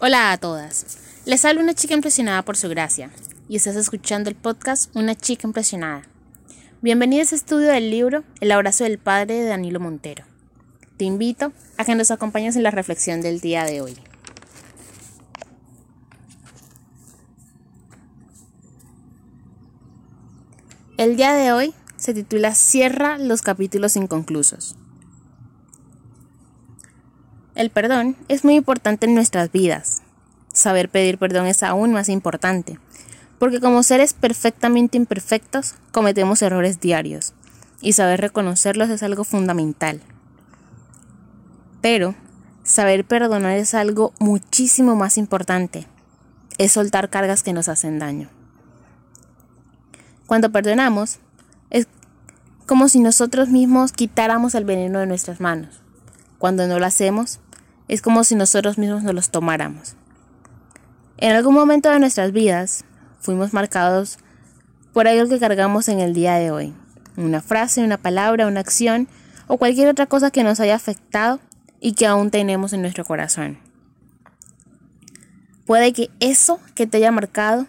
Hola a todas. Les habla una chica impresionada por su gracia y estás escuchando el podcast Una chica impresionada. Bienvenidos a este estudio del libro El abrazo del padre de Danilo Montero. Te invito a que nos acompañes en la reflexión del día de hoy. El día de hoy se titula Cierra los capítulos inconclusos. El perdón es muy importante en nuestras vidas. Saber pedir perdón es aún más importante, porque como seres perfectamente imperfectos cometemos errores diarios, y saber reconocerlos es algo fundamental. Pero saber perdonar es algo muchísimo más importante, es soltar cargas que nos hacen daño. Cuando perdonamos, es como si nosotros mismos quitáramos el veneno de nuestras manos. Cuando no lo hacemos, es como si nosotros mismos nos los tomáramos. En algún momento de nuestras vidas fuimos marcados por algo que cargamos en el día de hoy. Una frase, una palabra, una acción o cualquier otra cosa que nos haya afectado y que aún tenemos en nuestro corazón. Puede que eso que te haya marcado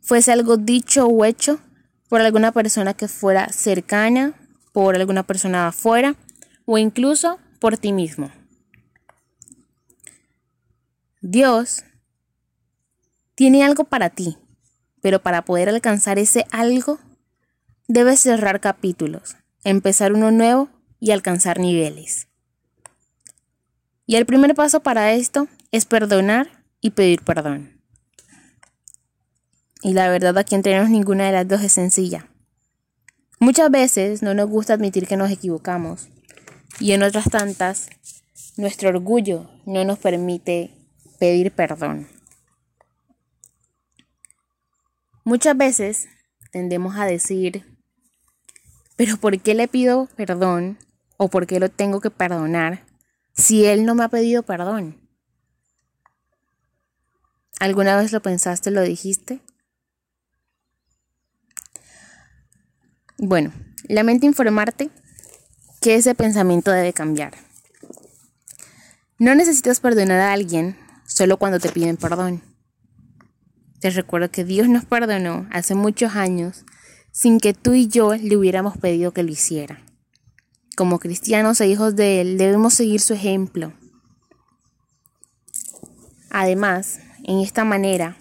fuese algo dicho o hecho por alguna persona que fuera cercana, por alguna persona afuera o incluso por ti mismo. Dios tiene algo para ti, pero para poder alcanzar ese algo, debes cerrar capítulos, empezar uno nuevo y alcanzar niveles. Y el primer paso para esto es perdonar y pedir perdón. Y la verdad aquí entre ninguna de las dos es sencilla. Muchas veces no nos gusta admitir que nos equivocamos y en otras tantas nuestro orgullo no nos permite pedir perdón. Muchas veces tendemos a decir, pero ¿por qué le pido perdón o por qué lo tengo que perdonar si él no me ha pedido perdón? ¿Alguna vez lo pensaste, lo dijiste? Bueno, lamento informarte que ese pensamiento debe cambiar. No necesitas perdonar a alguien solo cuando te piden perdón. Te recuerdo que Dios nos perdonó hace muchos años sin que tú y yo le hubiéramos pedido que lo hiciera. Como cristianos e hijos de Él debemos seguir su ejemplo. Además, en esta manera,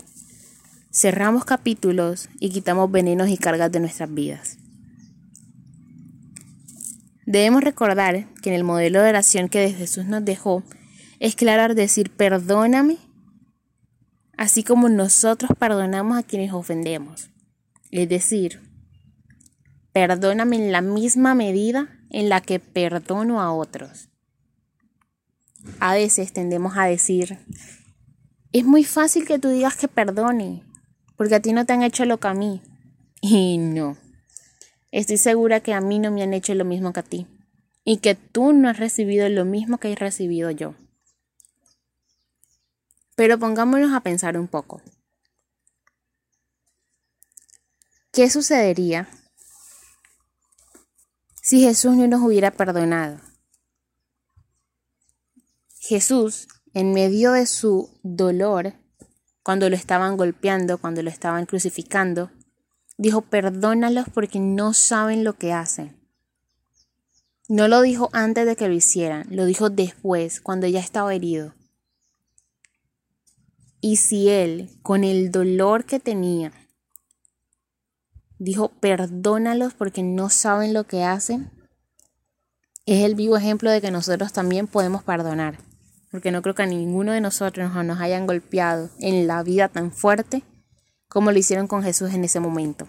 cerramos capítulos y quitamos venenos y cargas de nuestras vidas. Debemos recordar que en el modelo de oración que Jesús nos dejó, es claro decir perdóname, así como nosotros perdonamos a quienes ofendemos. Es decir, perdóname en la misma medida en la que perdono a otros. A veces tendemos a decir, es muy fácil que tú digas que perdone, porque a ti no te han hecho lo que a mí. Y no, estoy segura que a mí no me han hecho lo mismo que a ti, y que tú no has recibido lo mismo que he recibido yo. Pero pongámonos a pensar un poco. ¿Qué sucedería si Jesús no nos hubiera perdonado? Jesús, en medio de su dolor, cuando lo estaban golpeando, cuando lo estaban crucificando, dijo, perdónalos porque no saben lo que hacen. No lo dijo antes de que lo hicieran, lo dijo después, cuando ya estaba herido. Y si él, con el dolor que tenía, dijo, perdónalos porque no saben lo que hacen, es el vivo ejemplo de que nosotros también podemos perdonar. Porque no creo que a ninguno de nosotros nos hayan golpeado en la vida tan fuerte como lo hicieron con Jesús en ese momento.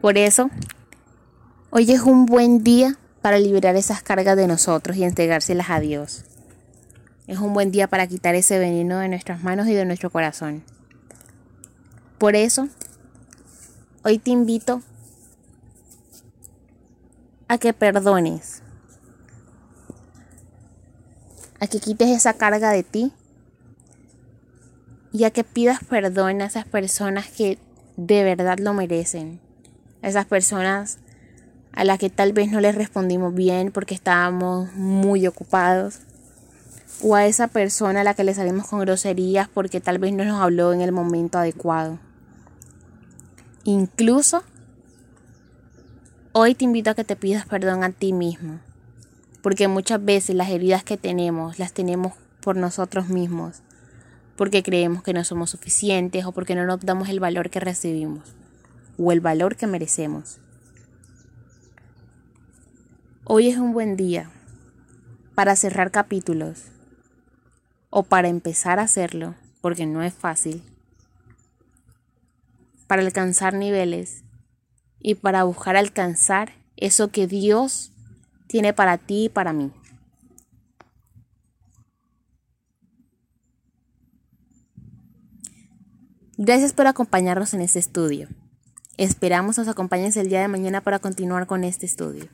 Por eso, hoy es un buen día para liberar esas cargas de nosotros y entregárselas a Dios. Es un buen día para quitar ese veneno de nuestras manos y de nuestro corazón. Por eso, hoy te invito a que perdones, a que quites esa carga de ti y a que pidas perdón a esas personas que de verdad lo merecen, a esas personas a las que tal vez no les respondimos bien porque estábamos muy ocupados o a esa persona a la que le salimos con groserías porque tal vez no nos habló en el momento adecuado. Incluso hoy te invito a que te pidas perdón a ti mismo, porque muchas veces las heridas que tenemos las tenemos por nosotros mismos, porque creemos que no somos suficientes o porque no nos damos el valor que recibimos o el valor que merecemos. Hoy es un buen día para cerrar capítulos o para empezar a hacerlo, porque no es fácil, para alcanzar niveles y para buscar alcanzar eso que Dios tiene para ti y para mí. Gracias por acompañarnos en este estudio. Esperamos nos acompañes el día de mañana para continuar con este estudio.